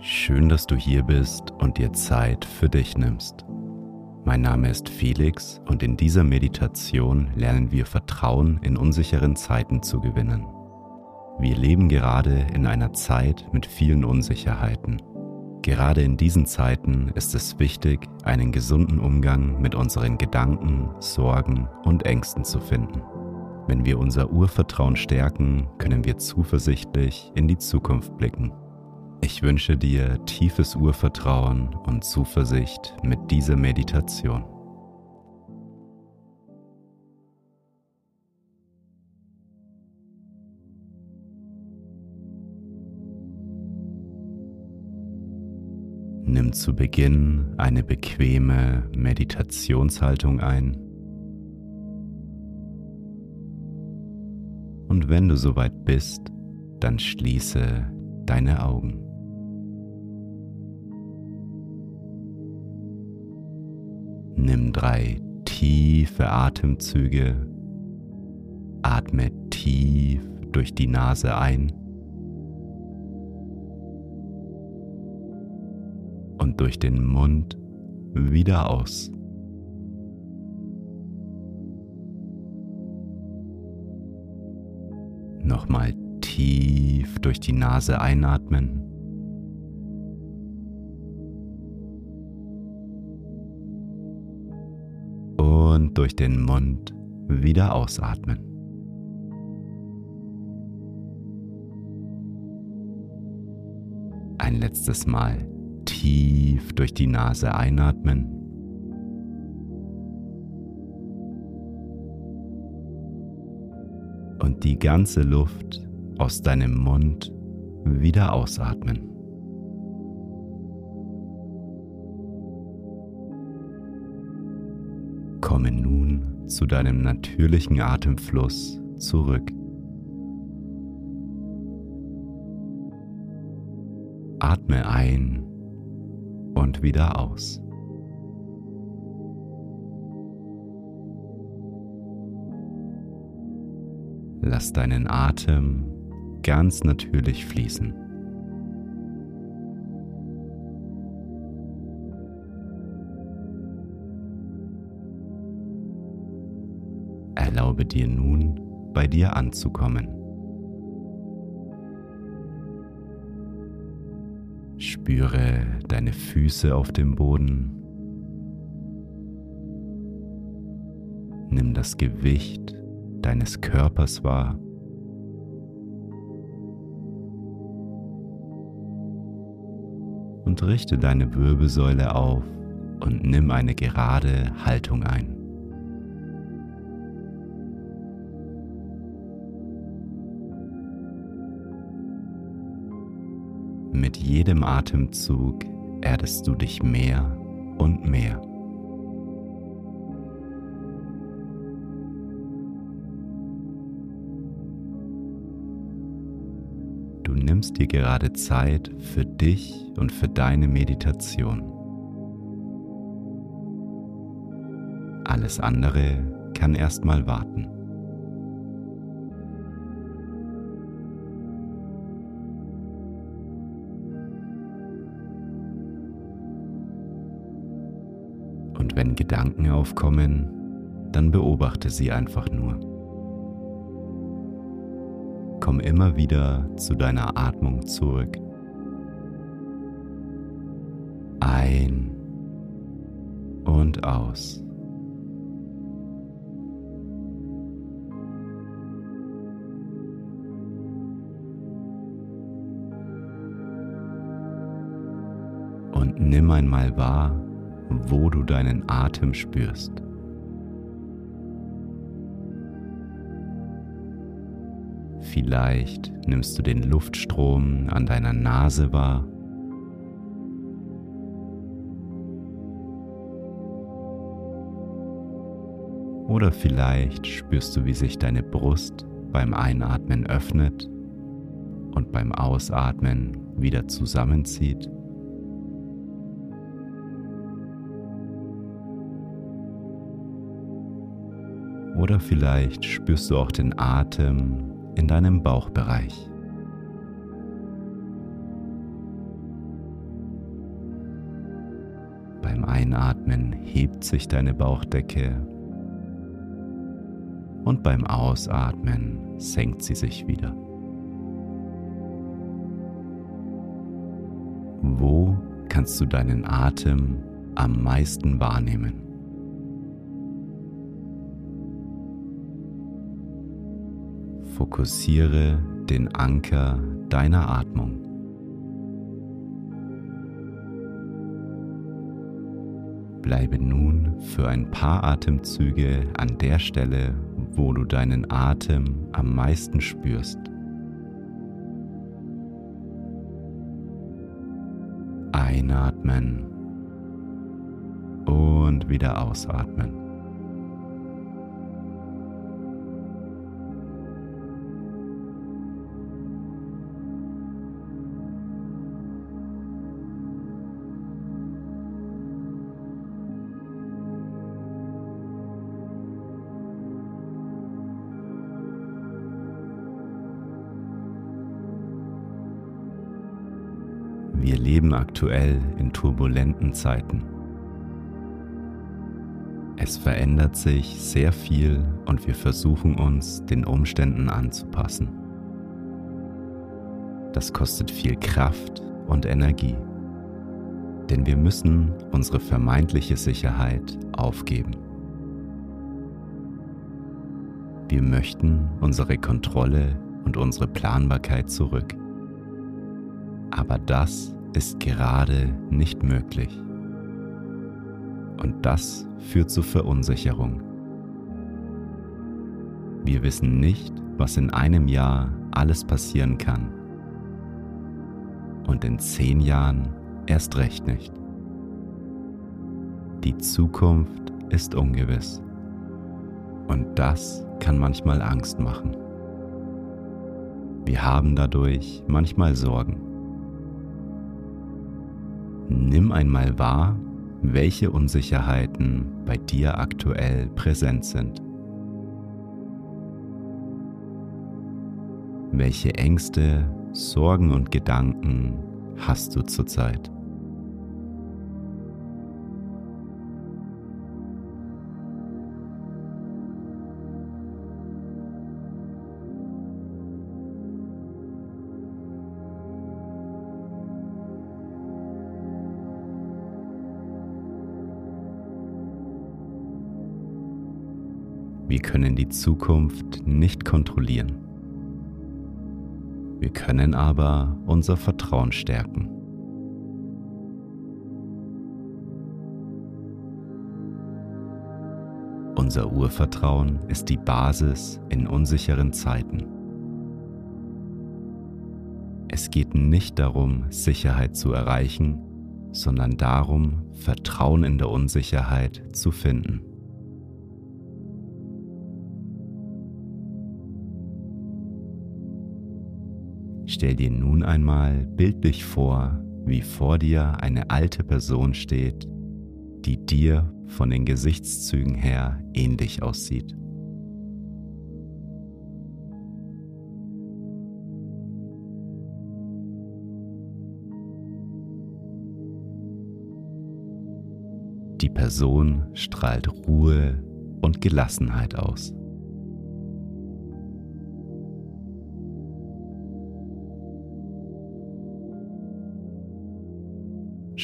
Schön, dass du hier bist und dir Zeit für dich nimmst. Mein Name ist Felix und in dieser Meditation lernen wir Vertrauen in unsicheren Zeiten zu gewinnen. Wir leben gerade in einer Zeit mit vielen Unsicherheiten. Gerade in diesen Zeiten ist es wichtig, einen gesunden Umgang mit unseren Gedanken, Sorgen und Ängsten zu finden. Wenn wir unser Urvertrauen stärken, können wir zuversichtlich in die Zukunft blicken. Ich wünsche dir tiefes Urvertrauen und Zuversicht mit dieser Meditation. Nimm zu Beginn eine bequeme Meditationshaltung ein. Und wenn du soweit bist, dann schließe deine Augen. Nimm drei tiefe Atemzüge. Atme tief durch die Nase ein und durch den Mund wieder aus. Nochmal tief durch die Nase einatmen. Durch den Mund wieder ausatmen. Ein letztes Mal tief durch die Nase einatmen. Und die ganze Luft aus deinem Mund wieder ausatmen. Komme nun zu deinem natürlichen Atemfluss zurück. Atme ein und wieder aus. Lass deinen Atem ganz natürlich fließen. Erlaube dir nun, bei dir anzukommen. Spüre deine Füße auf dem Boden. Nimm das Gewicht deines Körpers wahr. Und richte deine Wirbelsäule auf und nimm eine gerade Haltung ein. Mit jedem Atemzug erdest du dich mehr und mehr. Du nimmst dir gerade Zeit für dich und für deine Meditation. Alles andere kann erstmal warten. Wenn Gedanken aufkommen, dann beobachte sie einfach nur. Komm immer wieder zu deiner Atmung zurück. Ein und aus. Und nimm einmal wahr, wo du deinen Atem spürst. Vielleicht nimmst du den Luftstrom an deiner Nase wahr. Oder vielleicht spürst du, wie sich deine Brust beim Einatmen öffnet und beim Ausatmen wieder zusammenzieht. Oder vielleicht spürst du auch den Atem in deinem Bauchbereich. Beim Einatmen hebt sich deine Bauchdecke und beim Ausatmen senkt sie sich wieder. Wo kannst du deinen Atem am meisten wahrnehmen? Fokussiere den Anker deiner Atmung. Bleibe nun für ein paar Atemzüge an der Stelle, wo du deinen Atem am meisten spürst. Einatmen und wieder ausatmen. Aktuell in turbulenten Zeiten. Es verändert sich sehr viel und wir versuchen uns den Umständen anzupassen. Das kostet viel Kraft und Energie, denn wir müssen unsere vermeintliche Sicherheit aufgeben. Wir möchten unsere Kontrolle und unsere Planbarkeit zurück. Aber das ist gerade nicht möglich. Und das führt zu Verunsicherung. Wir wissen nicht, was in einem Jahr alles passieren kann. Und in zehn Jahren erst recht nicht. Die Zukunft ist ungewiss. Und das kann manchmal Angst machen. Wir haben dadurch manchmal Sorgen. Nimm einmal wahr, welche Unsicherheiten bei dir aktuell präsent sind. Welche Ängste, Sorgen und Gedanken hast du zurzeit? Wir können die Zukunft nicht kontrollieren. Wir können aber unser Vertrauen stärken. Unser Urvertrauen ist die Basis in unsicheren Zeiten. Es geht nicht darum, Sicherheit zu erreichen, sondern darum, Vertrauen in der Unsicherheit zu finden. Stell dir nun einmal bildlich vor, wie vor dir eine alte Person steht, die dir von den Gesichtszügen her ähnlich aussieht. Die Person strahlt Ruhe und Gelassenheit aus.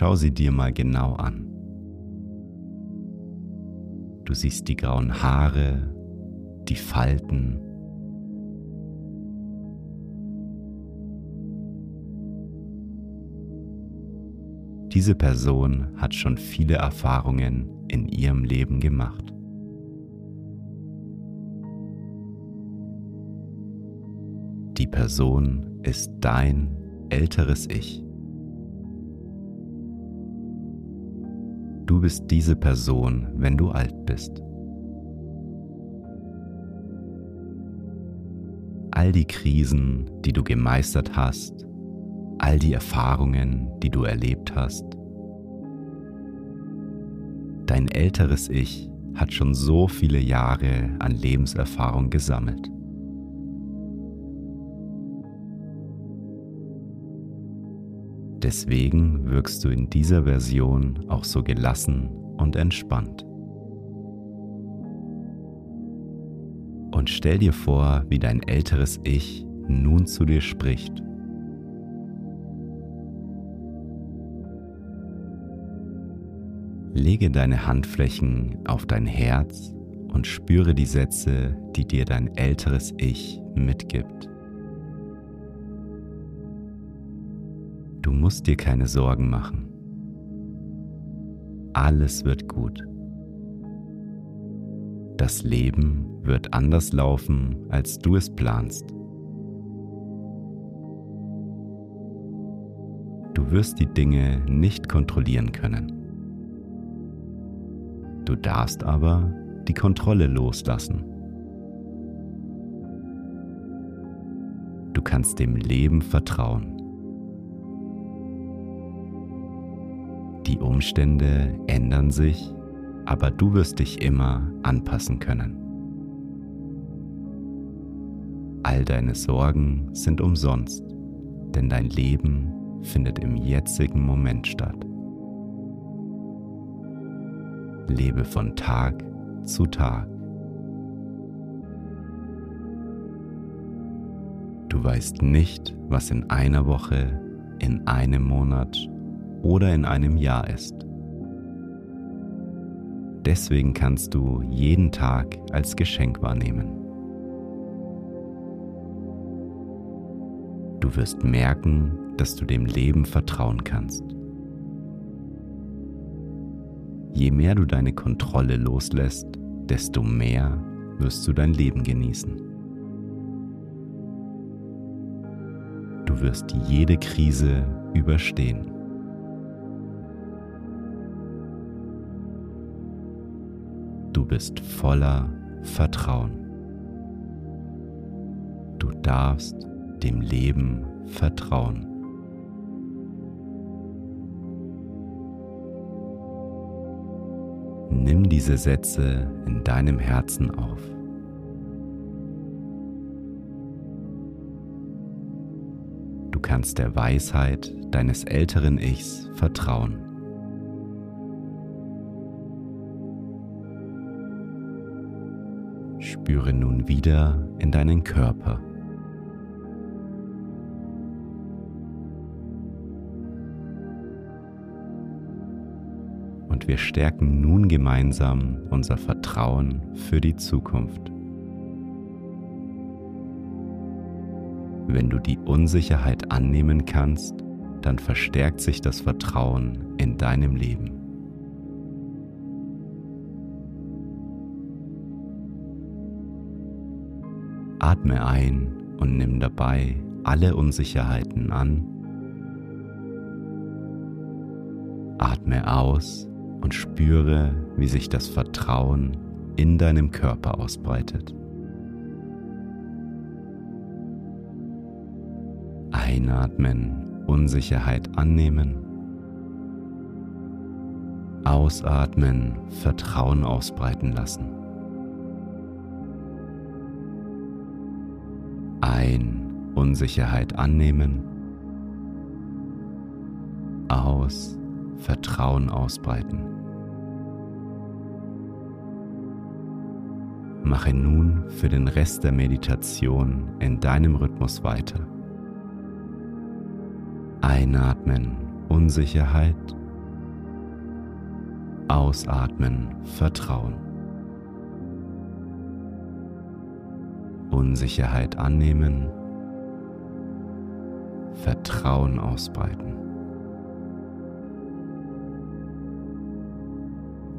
Schau sie dir mal genau an. Du siehst die grauen Haare, die Falten. Diese Person hat schon viele Erfahrungen in ihrem Leben gemacht. Die Person ist dein älteres Ich. Du bist diese Person, wenn du alt bist. All die Krisen, die du gemeistert hast, all die Erfahrungen, die du erlebt hast. Dein älteres Ich hat schon so viele Jahre an Lebenserfahrung gesammelt. Deswegen wirkst du in dieser Version auch so gelassen und entspannt. Und stell dir vor, wie dein älteres Ich nun zu dir spricht. Lege deine Handflächen auf dein Herz und spüre die Sätze, die dir dein älteres Ich mitgibt. Du musst dir keine Sorgen machen. Alles wird gut. Das Leben wird anders laufen, als du es planst. Du wirst die Dinge nicht kontrollieren können. Du darfst aber die Kontrolle loslassen. Du kannst dem Leben vertrauen. Die Umstände ändern sich, aber du wirst dich immer anpassen können. All deine Sorgen sind umsonst, denn dein Leben findet im jetzigen Moment statt. Lebe von Tag zu Tag. Du weißt nicht, was in einer Woche, in einem Monat oder in einem Jahr ist. Deswegen kannst du jeden Tag als Geschenk wahrnehmen. Du wirst merken, dass du dem Leben vertrauen kannst. Je mehr du deine Kontrolle loslässt, desto mehr wirst du dein Leben genießen. Du wirst jede Krise überstehen. Bist voller Vertrauen. Du darfst dem Leben vertrauen. Nimm diese Sätze in deinem Herzen auf. Du kannst der Weisheit deines älteren Ichs vertrauen. Spüre nun wieder in deinen Körper. und wir stärken nun gemeinsam unser Vertrauen für die Zukunft. Wenn du die Unsicherheit annehmen kannst, dann verstärkt sich das Vertrauen in deinem Leben. Atme ein und nimm dabei alle Unsicherheiten an. Atme aus und spüre, wie sich das Vertrauen in deinem Körper ausbreitet. Einatmen, Unsicherheit annehmen. Ausatmen, Vertrauen ausbreiten lassen. Ein, Unsicherheit annehmen. Aus, Vertrauen ausbreiten. Mache nun für den Rest der Meditation in deinem Rhythmus weiter. Einatmen Unsicherheit. Ausatmen Vertrauen. Unsicherheit annehmen. Vertrauen ausbreiten.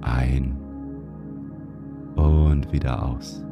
Ein und wieder aus.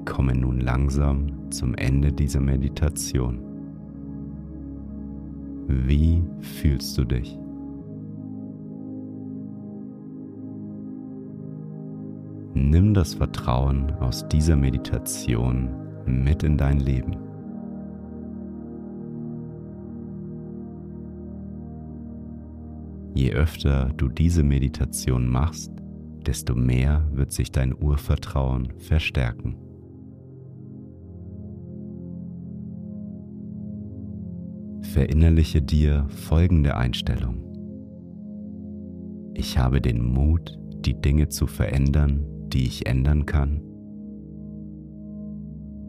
Wir kommen nun langsam zum Ende dieser Meditation. Wie fühlst du dich? Nimm das Vertrauen aus dieser Meditation mit in dein Leben. Je öfter du diese Meditation machst, desto mehr wird sich dein Urvertrauen verstärken. Verinnerliche dir folgende Einstellung. Ich habe den Mut, die Dinge zu verändern, die ich ändern kann.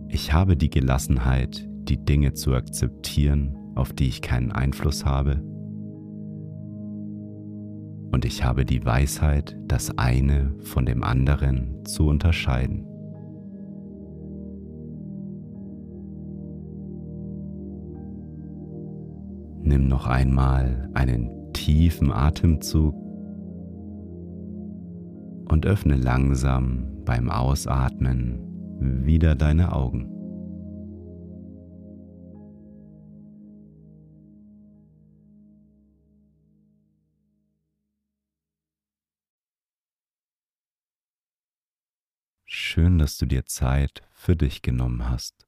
Ich habe die Gelassenheit, die Dinge zu akzeptieren, auf die ich keinen Einfluss habe. Und ich habe die Weisheit, das eine von dem anderen zu unterscheiden. Nimm noch einmal einen tiefen Atemzug und öffne langsam beim Ausatmen wieder deine Augen. Schön, dass du dir Zeit für dich genommen hast.